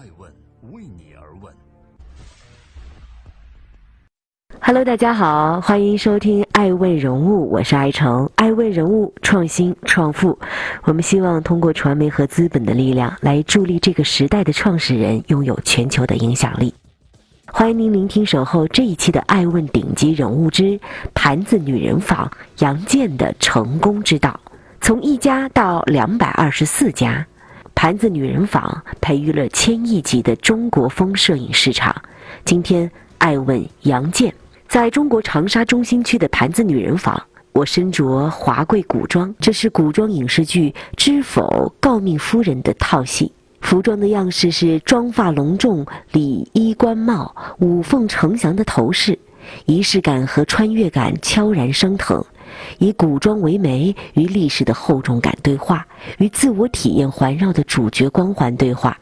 爱问为你而问。Hello，大家好，欢迎收听《爱问人物》，我是爱成。爱问人物创新创富，我们希望通过传媒和资本的力量来助力这个时代的创始人拥有全球的影响力。欢迎您聆听守候这一期的《爱问顶级人物之盘子女人坊》杨建的成功之道，从一家到两百二十四家。盘子女人坊培育了千亿级的中国风摄影市场。今天，爱问杨建，在中国长沙中心区的盘子女人坊，我身着华贵古装，这是古装影视剧《知否诰命夫人》的套戏。服装的样式是妆发隆重、礼衣冠帽、五凤呈祥的头饰，仪式感和穿越感悄然升腾。以古装为媒，与历史的厚重感对话，与自我体验环绕的主角光环对话。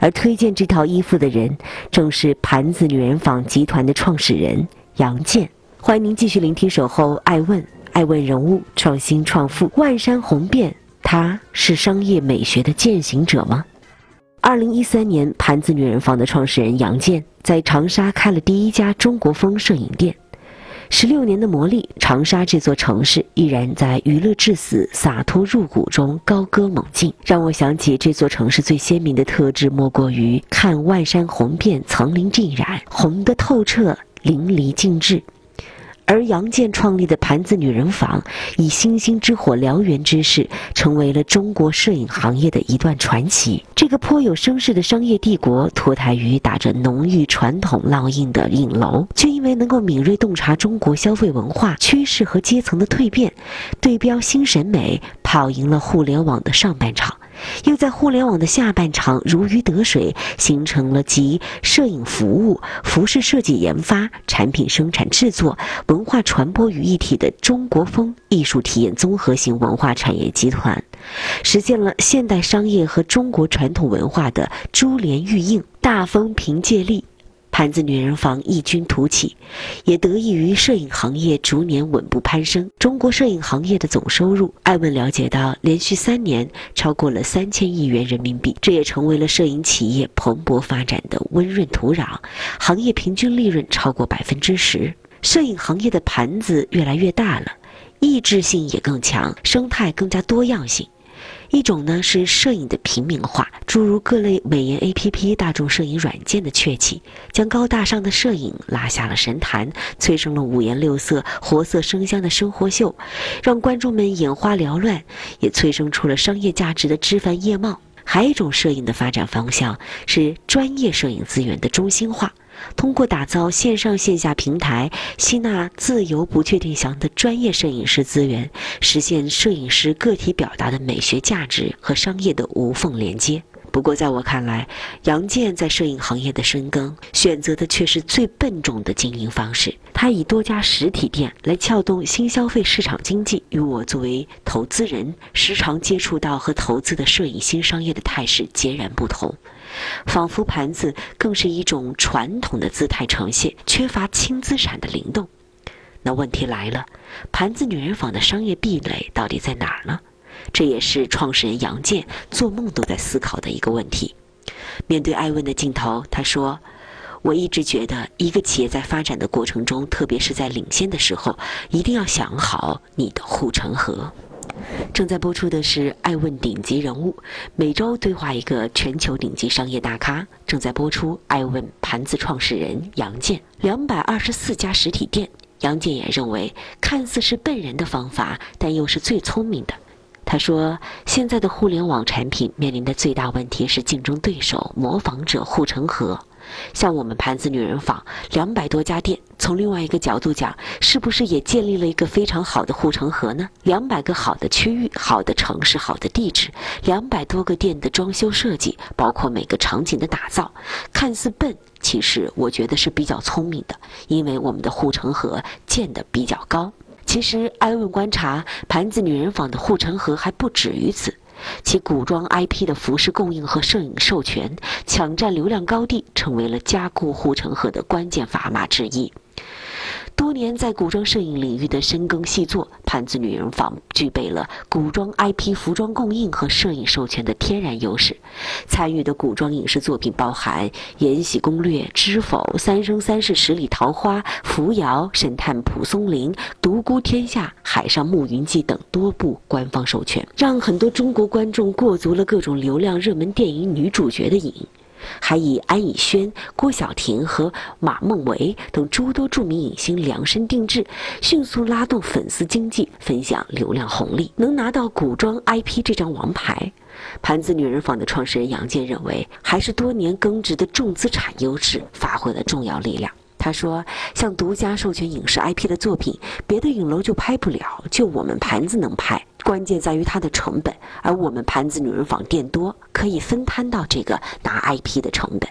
而推荐这套衣服的人，正是盘子女人坊集团的创始人杨建。欢迎您继续聆听《守候爱问》，爱问人物创新创富，万山红遍，他是商业美学的践行者吗？二零一三年，盘子女人坊的创始人杨建在长沙开了第一家中国风摄影店。十六年的磨砺，长沙这座城市依然在娱乐至死、洒脱入骨中高歌猛进，让我想起这座城市最鲜明的特质，莫过于看万山红遍，层林尽染，红得透彻，淋漓尽致。而杨健创立的盘子女人坊，以星星之火燎原之势，成为了中国摄影行业的一段传奇。这个颇有声势的商业帝国，脱胎于打着浓郁传统烙印的影楼，却因为能够敏锐洞察中国消费文化趋势和阶层的蜕变，对标新审美，跑赢了互联网的上半场。又在互联网的下半场如鱼得水，形成了集摄影服务、服饰设计研发、产品生产制作、文化传播于一体的中国风艺术体验综合型文化产业集团，实现了现代商业和中国传统文化的珠联玉印、大风凭借力。盘子女人坊异军突起，也得益于摄影行业逐年稳步攀升。中国摄影行业的总收入，艾问了解到，连续三年超过了三千亿元人民币，这也成为了摄影企业蓬勃发展的温润土壤。行业平均利润超过百分之十，摄影行业的盘子越来越大了，意志性也更强，生态更加多样性。一种呢是摄影的平民化，诸如各类美颜 APP、大众摄影软件的崛起，将高大上的摄影拉下了神坛，催生了五颜六色、活色生香的生活秀，让观众们眼花缭乱，也催生出了商业价值的枝繁叶茂。还有一种摄影的发展方向是专业摄影资源的中心化。通过打造线上线下平台，吸纳自由不确定型的专业摄影师资源，实现摄影师个体表达的美学价值和商业的无缝连接。不过，在我看来，杨建在摄影行业的深耕，选择的却是最笨重的经营方式。他以多家实体店来撬动新消费市场经济，与我作为投资人时常接触到和投资的摄影新商业的态势截然不同。仿佛盘子更是一种传统的姿态呈现，缺乏轻资产的灵动。那问题来了，盘子女人坊的商业壁垒到底在哪儿呢？这也是创始人杨建做梦都在思考的一个问题。面对艾问的镜头，他说：“我一直觉得，一个企业在发展的过程中，特别是在领先的时候，一定要想好你的护城河。”正在播出的是《爱问顶级人物》，每周对话一个全球顶级商业大咖。正在播出《爱问盘子创始人杨建》，两百二十四家实体店。杨建也认为，看似是笨人的方法，但又是最聪明的。他说：“现在的互联网产品面临的最大问题是竞争对手、模仿者、护城河。”像我们盘子女人坊两百多家店，从另外一个角度讲，是不是也建立了一个非常好的护城河呢？两百个好的区域、好的城市、好的地址，两百多个店的装修设计，包括每个场景的打造，看似笨，其实我觉得是比较聪明的，因为我们的护城河建得比较高。其实，艾问观察盘子女人坊的护城河还不止于此。其古装 IP 的服饰供应和摄影授权，抢占流量高地，成为了加固护城河的关键砝码之一。多年在古装摄影领域的深耕细作，盘子女人坊具备了古装 IP 服装供应和摄影授权的天然优势。参与的古装影视作品包含《延禧攻略》《知否》《三生三世十里桃花》《扶摇》《神探蒲松龄》《独孤天下》《海上牧云记》等多部官方授权，让很多中国观众过足了各种流量热门电影女主角的瘾。还以安以轩、郭晓婷和马梦维等诸多著名影星量身定制，迅速拉动粉丝经济，分享流量红利。能拿到古装 IP 这张王牌，盘子女人坊的创始人杨健认为，还是多年耕植的重资产优势发挥了重要力量。他说：“像独家授权影视 IP 的作品，别的影楼就拍不了，就我们盘子能拍。关键在于它的成本，而我们盘子女人坊店多，可以分摊到这个拿 IP 的成本。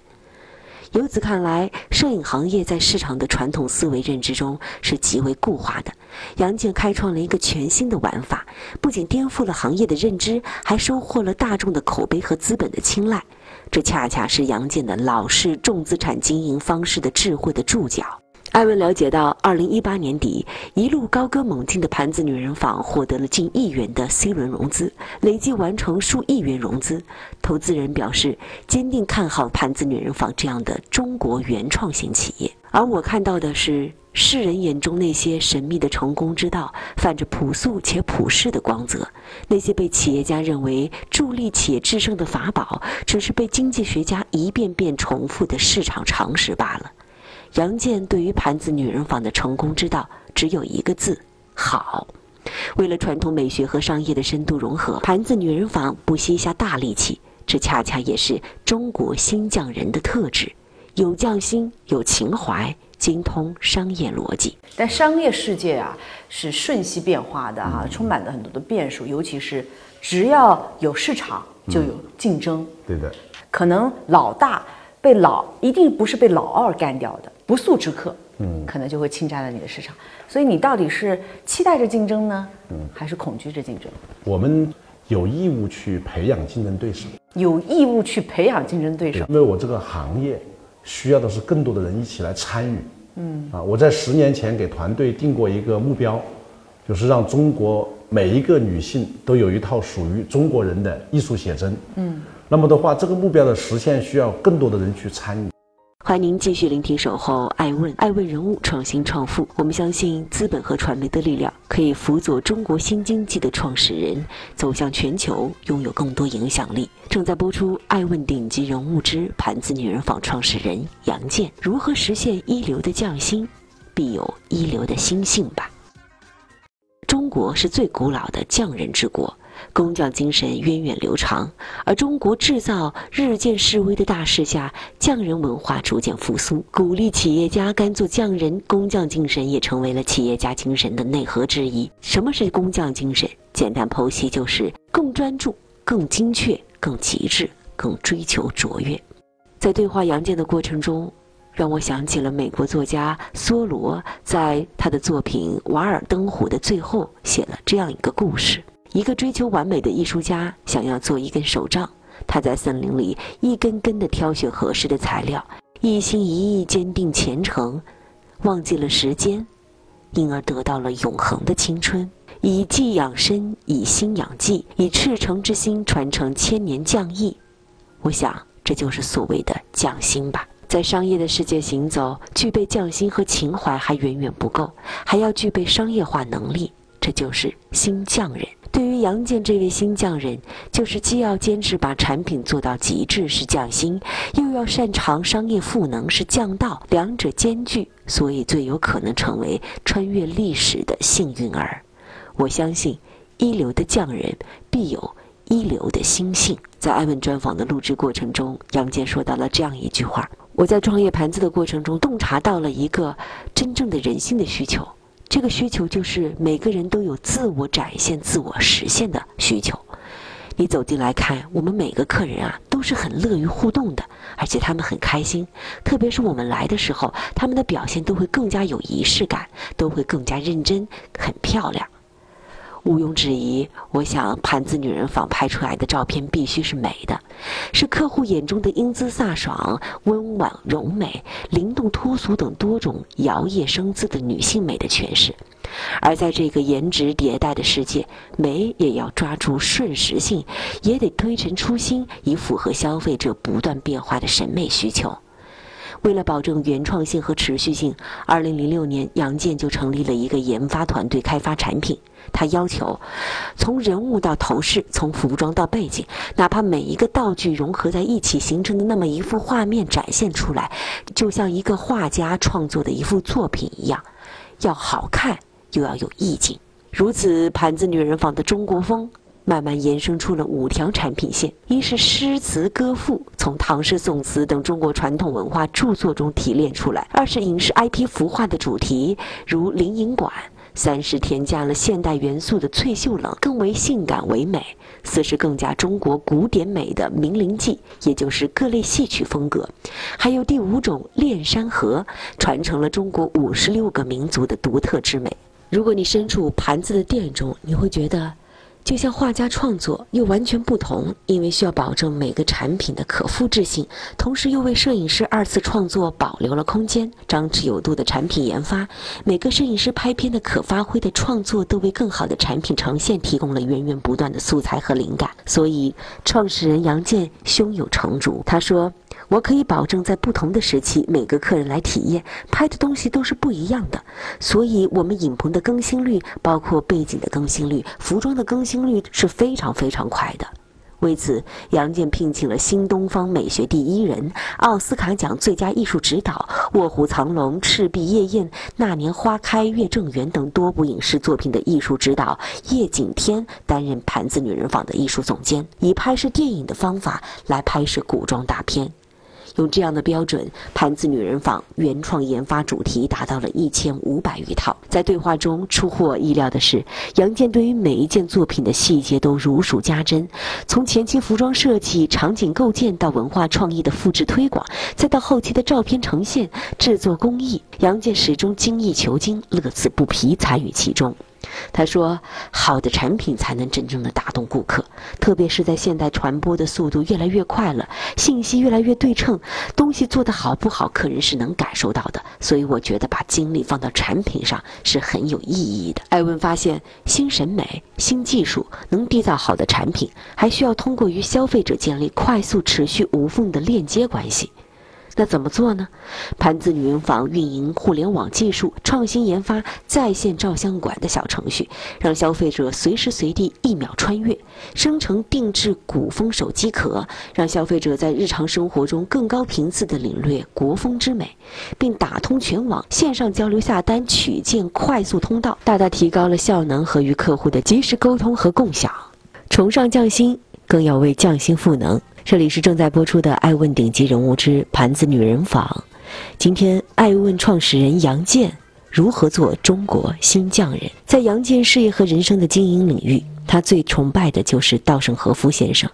由此看来，摄影行业在市场的传统思维认知中是极为固化的。杨健开创了一个全新的玩法，不仅颠覆了行业的认知，还收获了大众的口碑和资本的青睐。”这恰恰是杨建的老式重资产经营方式的智慧的注脚。艾文了解到，二零一八年底，一路高歌猛进的盘子女人坊获得了近亿元的 C 轮融资，累计完成数亿元融资。投资人表示，坚定看好盘子女人坊这样的中国原创型企业。而我看到的是。世人眼中那些神秘的成功之道，泛着朴素且普世的光泽；那些被企业家认为助力企业制胜的法宝，只是被经济学家一遍遍重复的市场常识罢了。杨健对于盘子女人坊的成功之道，只有一个字：好。为了传统美学和商业的深度融合，盘子女人坊不惜下大力气，这恰恰也是中国新匠人的特质：有匠心，有情怀。精通商业逻辑，但商业世界啊是瞬息变化的哈，充满了很多的变数，尤其是只要有市场就有竞争。对的，可能老大被老一定不是被老二干掉的，不速之客，嗯，可能就会侵占了你的市场。所以你到底是期待着竞争呢，嗯，还是恐惧着竞争？我们有义务去培养竞争对手，有义务去培养竞争对手，因为我这个行业。需要的是更多的人一起来参与。嗯啊，我在十年前给团队定过一个目标，就是让中国每一个女性都有一套属于中国人的艺术写真。嗯，那么的话，这个目标的实现需要更多的人去参与。欢迎您继续聆听《守候爱问》，爱问人物创新创富。我们相信资本和传媒的力量，可以辅佐中国新经济的创始人走向全球，拥有更多影响力。正在播出《爱问顶级人物之盘子女人坊》创始人杨健，如何实现一流的匠心，必有一流的心性吧。中国是最古老的匠人之国。工匠精神源远流长，而中国制造日渐式微的大势下，匠人文化逐渐复苏，鼓励企业家甘做匠人，工匠精神也成为了企业家精神的内核之一。什么是工匠精神？简单剖析就是更专注、更精确、更极致、更追求卓越。在对话杨健的过程中，让我想起了美国作家梭罗在他的作品《瓦尔登湖》的最后写了这样一个故事。一个追求完美的艺术家想要做一根手杖，他在森林里一根根地挑选合适的材料，一心一意坚定虔诚，忘记了时间，因而得到了永恒的青春。以技养身，以心养技，以赤诚之心传承千年匠艺。我想，这就是所谓的匠心吧。在商业的世界行走，具备匠心和情怀还远远不够，还要具备商业化能力，这就是新匠人。对于杨健这位新匠人，就是既要坚持把产品做到极致是匠心，又要擅长商业赋能是匠道，两者兼具，所以最有可能成为穿越历史的幸运儿。我相信，一流的匠人必有一流的心性。在艾问专访的录制过程中，杨健说到了这样一句话：“我在创业盘子的过程中，洞察到了一个真正的人性的需求。”这个需求就是每个人都有自我展现、自我实现的需求。你走进来看，我们每个客人啊都是很乐于互动的，而且他们很开心。特别是我们来的时候，他们的表现都会更加有仪式感，都会更加认真、很漂亮。毋庸置疑，我想盘子女人坊拍出来的照片必须是美的，是客户眼中的英姿飒爽、温婉柔美、灵动脱俗等多种摇曳生姿的女性美的诠释。而在这个颜值迭代的世界，美也要抓住瞬时性，也得推陈出新，以符合消费者不断变化的审美需求。为了保证原创性和持续性，2006年杨建就成立了一个研发团队开发产品。他要求，从人物到头饰，从服装到背景，哪怕每一个道具融合在一起形成的那么一幅画面展现出来，就像一个画家创作的一幅作品一样，要好看又要有意境。如此，盘子女人坊的中国风慢慢延伸出了五条产品线：一是诗词歌赋，从唐诗宋词等中国传统文化著作中提炼出来；二是影视 IP 孵化的主题，如灵隐馆。三是添加了现代元素的翠秀冷，更为性感唯美；四是更加中国古典美的名伶记，也就是各类戏曲风格；还有第五种炼山河，传承了中国五十六个民族的独特之美。如果你身处盘子的店中，你会觉得。就像画家创作又完全不同，因为需要保证每个产品的可复制性，同时又为摄影师二次创作保留了空间。张弛有度的产品研发，每个摄影师拍片的可发挥的创作，都为更好的产品呈现提供了源源不断的素材和灵感。所以，创始人杨健胸有成竹，他说。我可以保证，在不同的时期，每个客人来体验拍的东西都是不一样的。所以，我们影棚的更新率，包括背景的更新率、服装的更新率是非常非常快的。为此，杨健聘请了新东方美学第一人、奥斯卡奖最佳艺术指导、《卧虎藏龙》《赤壁夜宴》《那年花开月正圆》等多部影视作品的艺术指导叶景天担任盘子女人坊的艺术总监，以拍摄电影的方法来拍摄古装大片。用这样的标准，盘子女人坊原创研发主题达到了一千五百余套。在对话中，出乎我意料的是，杨健对于每一件作品的细节都如数家珍，从前期服装设计、场景构建到文化创意的复制推广，再到后期的照片呈现、制作工艺，杨健始终精益求精、乐此不疲，参与其中。他说：“好的产品才能真正的打动顾客，特别是在现代传播的速度越来越快了，信息越来越对称，东西做得好不好，客人是能感受到的。所以我觉得把精力放到产品上是很有意义的。”艾文发现，新审美、新技术能缔造好的产品，还需要通过与消费者建立快速、持续、无缝的链接关系。那怎么做呢？盘子女人坊运营互联网技术，创新研发在线照相馆的小程序，让消费者随时随地一秒穿越，生成定制古风手机壳，让消费者在日常生活中更高频次地领略国风之美，并打通全网线上交流下单取件快速通道，大大提高了效能和与客户的及时沟通和共享。崇尚匠心，更要为匠心赋能。这里是正在播出的《爱问顶级人物之盘子女人坊》。今天，爱问创始人杨健如何做中国新匠人？在杨健事业和人生的经营领域，他最崇拜的就是稻盛和夫先生，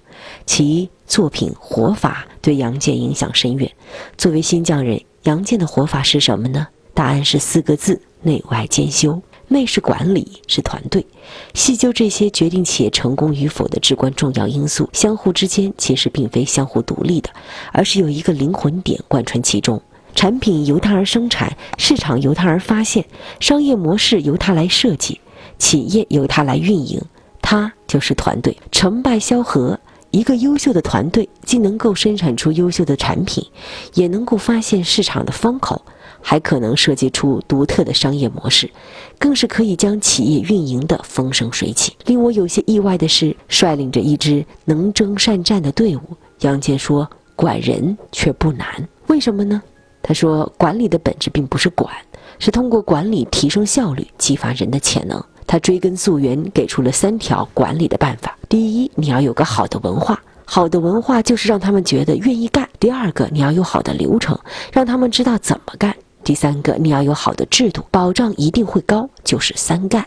其作品活法对杨健影响深远。作为新匠人，杨健的活法是什么呢？答案是四个字：内外兼修。内是管理，是团队，细究这些决定企业成功与否的至关重要因素，相互之间其实并非相互独立的，而是有一个灵魂点贯穿其中。产品由它而生产，市场由它而发现，商业模式由它来设计，企业由它来运营，它就是团队。成败萧何，一个优秀的团队既能够生产出优秀的产品，也能够发现市场的风口。还可能设计出独特的商业模式，更是可以将企业运营的风生水起。令我有些意外的是，率领着一支能征善战的队伍，杨健说：“管人却不难，为什么呢？”他说：“管理的本质并不是管，是通过管理提升效率，激发人的潜能。”他追根溯源，给出了三条管理的办法：第一，你要有个好的文化。好的文化就是让他们觉得愿意干。第二个，你要有好的流程，让他们知道怎么干。第三个，你要有好的制度，保障一定会高，就是三干，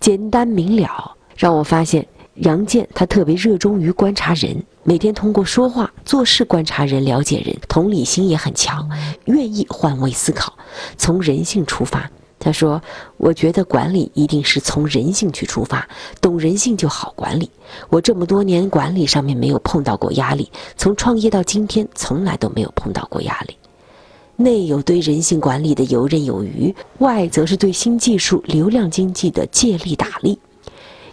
简单明了。让我发现杨健他特别热衷于观察人，每天通过说话、做事观察人，了解人，同理心也很强，愿意换位思考，从人性出发。他说：“我觉得管理一定是从人性去出发，懂人性就好管理。我这么多年管理上面没有碰到过压力，从创业到今天从来都没有碰到过压力。内有对人性管理的游刃有余，外则是对新技术、流量经济的借力打力。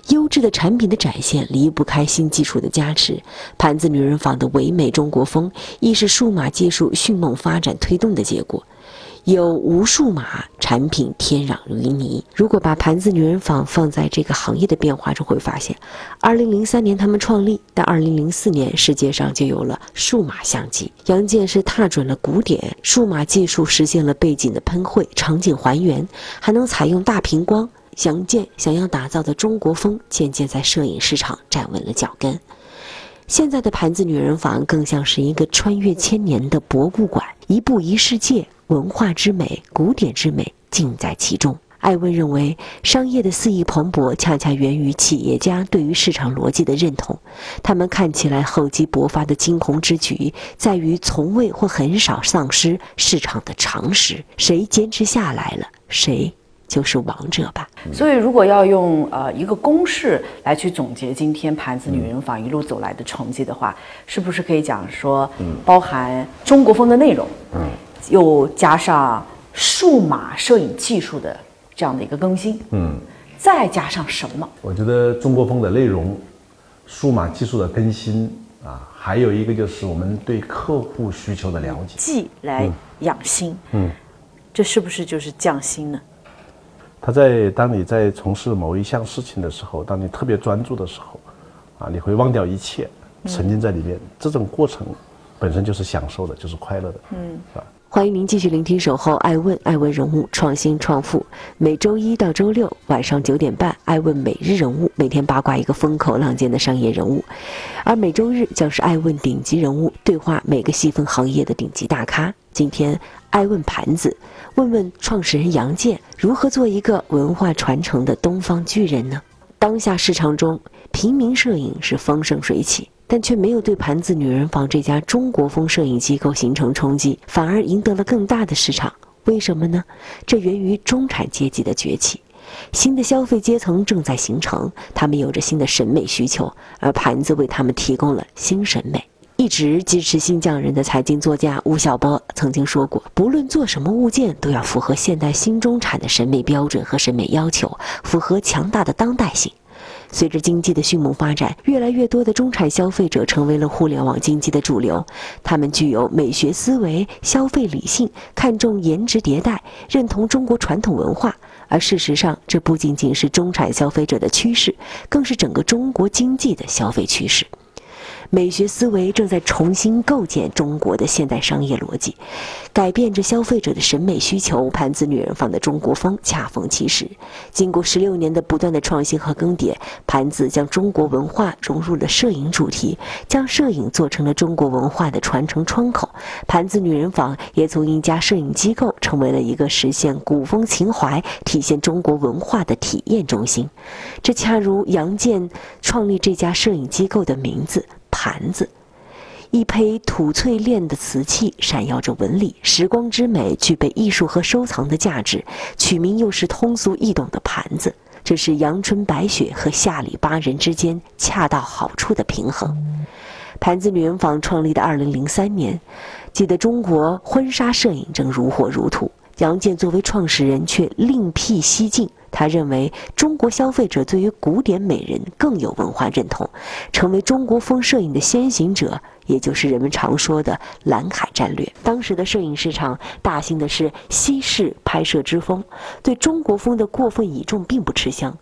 优质的产品的展现离不开新技术的加持。盘子女人坊的唯美中国风，亦是数码技术迅猛发展推动的结果。”有无数码产品天壤云泥。如果把盘子女人坊放在这个行业的变化中，会发现，二零零三年他们创立，但二零零四年世界上就有了数码相机。杨建是踏准了古典数码技术，实现了背景的喷绘、场景还原，还能采用大屏光。杨建想要打造的中国风，渐渐在摄影市场站稳了脚跟。现在的盘子女人坊更像是一个穿越千年的博物馆，一步一世界。文化之美，古典之美，尽在其中。艾问认为，商业的肆意蓬勃，恰恰源于企业家对于市场逻辑的认同。他们看起来厚积薄发的惊鸿之举，在于从未或很少丧失市场的常识。谁坚持下来了，谁就是王者吧。所以，如果要用呃一个公式来去总结今天盘子女人坊一路走来的成绩的话，是不是可以讲说，包含中国风的内容？嗯。又加上数码摄影技术的这样的一个更新，嗯，再加上什么？我觉得中国风的内容、数码技术的更新啊，还有一个就是我们对客户需求的了解，技来养心，嗯，这是不是就是匠心呢？他在当你在从事某一项事情的时候，当你特别专注的时候，啊，你会忘掉一切，沉浸在里面，这种过程本身就是享受的，就是快乐的，嗯，是吧？欢迎您继续聆听《守候爱问》，爱问人物创新创富。每周一到周六晚上九点半，爱问每日人物，每天八卦一个风口浪尖的商业人物。而每周日将是爱问顶级人物对话每个细分行业的顶级大咖。今天，爱问盘子，问问创始人杨建如何做一个文化传承的东方巨人呢？当下市场中，平民摄影是风生水起。但却没有对盘子女人坊这家中国风摄影机构形成冲击，反而赢得了更大的市场。为什么呢？这源于中产阶级的崛起，新的消费阶层正在形成，他们有着新的审美需求，而盘子为他们提供了新审美。一直支持新匠人的财经作家吴晓波曾经说过：“不论做什么物件，都要符合现代新中产的审美标准和审美要求，符合强大的当代性。”随着经济的迅猛发展，越来越多的中产消费者成为了互联网经济的主流。他们具有美学思维、消费理性，看重颜值迭代，认同中国传统文化。而事实上，这不仅仅是中产消费者的趋势，更是整个中国经济的消费趋势。美学思维正在重新构建中国的现代商业逻辑，改变着消费者的审美需求。盘子女人坊的中国风恰逢其时，经过十六年的不断的创新和更迭，盘子将中国文化融入了摄影主题，将摄影做成了中国文化的传承窗口。盘子女人坊也从一家摄影机构成为了一个实现古风情怀、体现中国文化的体验中心。这恰如杨建创立这家摄影机构的名字。盘子，一胚土淬炼的瓷器，闪耀着纹理，时光之美，具备艺术和收藏的价值。取名又是通俗易懂的盘子，这是阳春白雪和下里巴人之间恰到好处的平衡。盘子女人坊创立的二零零三年，记得中国婚纱摄影正如火如荼，杨建作为创始人却另辟蹊径。他认为，中国消费者对于古典美人更有文化认同，成为中国风摄影的先行者，也就是人们常说的“蓝海战略”。当时的摄影市场大兴的是西式拍摄之风，对中国风的过分倚重并不吃香。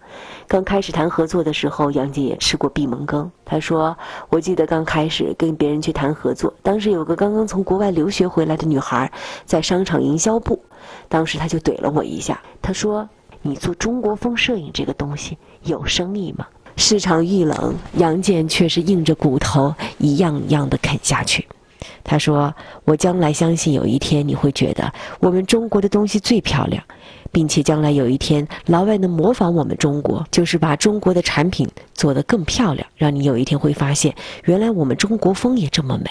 刚开始谈合作的时候，杨姐也吃过闭门羹。他说：“我记得刚开始跟别人去谈合作，当时有个刚刚从国外留学回来的女孩，在商场营销部，当时他就怼了我一下，他说。”你做中国风摄影这个东西有生意吗？市场遇冷，杨建却是硬着骨头一样一样的啃下去。他说：“我将来相信有一天你会觉得我们中国的东西最漂亮，并且将来有一天老外能模仿我们中国，就是把中国的产品做得更漂亮，让你有一天会发现原来我们中国风也这么美。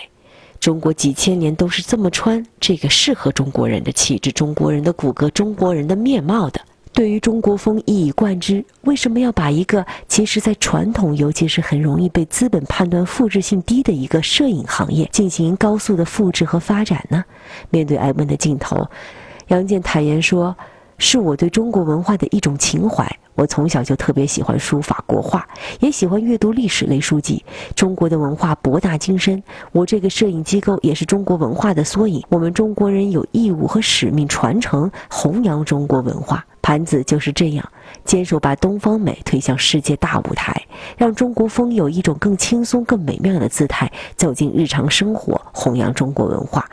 中国几千年都是这么穿这个适合中国人的气质、中国人的骨骼、中国人的面貌的。”对于中国风一以贯之，为什么要把一个其实在传统，尤其是很容易被资本判断复制性低的一个摄影行业进行高速的复制和发展呢？面对艾文的镜头，杨健坦言说：“是我对中国文化的一种情怀。我从小就特别喜欢书法国画，也喜欢阅读历史类书籍。中国的文化博大精深，我这个摄影机构也是中国文化的缩影。我们中国人有义务和使命传承、弘扬中国文化。”盘子就是这样，坚守把东方美推向世界大舞台，让中国风有一种更轻松、更美妙的姿态走进日常生活，弘扬中国文化。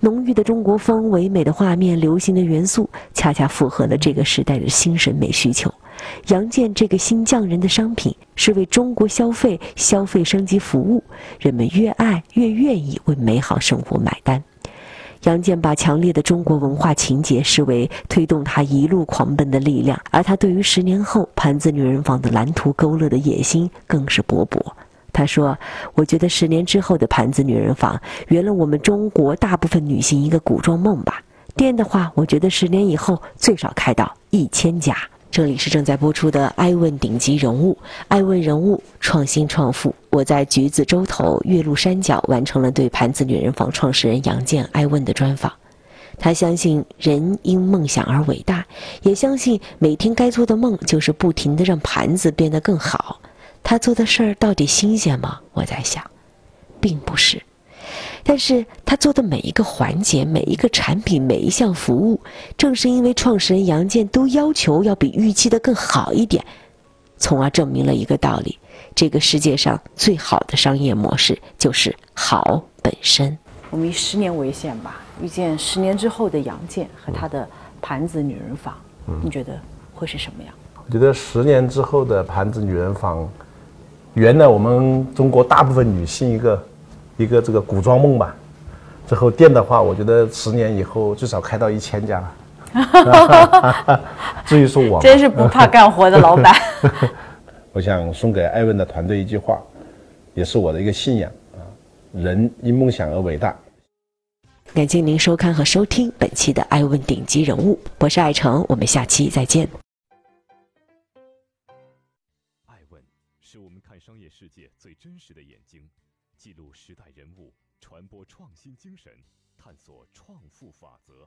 浓郁的中国风、唯美的画面、流行的元素，恰恰符合了这个时代的新审美需求。杨建这个新匠人的商品，是为中国消费、消费升级服务。人们越爱，越愿意为美好生活买单。杨健把强烈的中国文化情结视为推动他一路狂奔的力量，而他对于十年后盘子女人坊的蓝图勾勒的野心更是勃勃。他说：“我觉得十年之后的盘子女人坊圆了我们中国大部分女性一个古装梦吧。店的话，我觉得十年以后最少开到一千家。”这里是正在播出的《爱问顶级人物》，爱问人物创新创富。我在橘子洲头岳麓山脚完成了对盘子女人坊创始人杨建爱问的专访。他相信人因梦想而伟大，也相信每天该做的梦就是不停地让盘子变得更好。他做的事儿到底新鲜吗？我在想，并不是。但是他做的每一个环节、每一个产品、每一项服务，正是因为创始人杨建都要求要比预期的更好一点，从而证明了一个道理：这个世界上最好的商业模式就是好本身。我们以十年为限吧，遇见十年之后的杨建和他的盘子女人坊，你觉得会是什么样？我觉得十年之后的盘子女人坊，圆了我们中国大部分女性一个。一个这个古装梦吧，之后店的话，我觉得十年以后最少开到一千家了。至于说我，真是不怕干活的老板。我想送给艾文的团队一句话，也是我的一个信仰啊：人因梦想而伟大。感谢您收看和收听本期的艾问顶级人物，我是艾诚，我们下期再见。艾问是我们看商业世界最真实的眼睛。记录时代人物，传播创新精神，探索创富法则。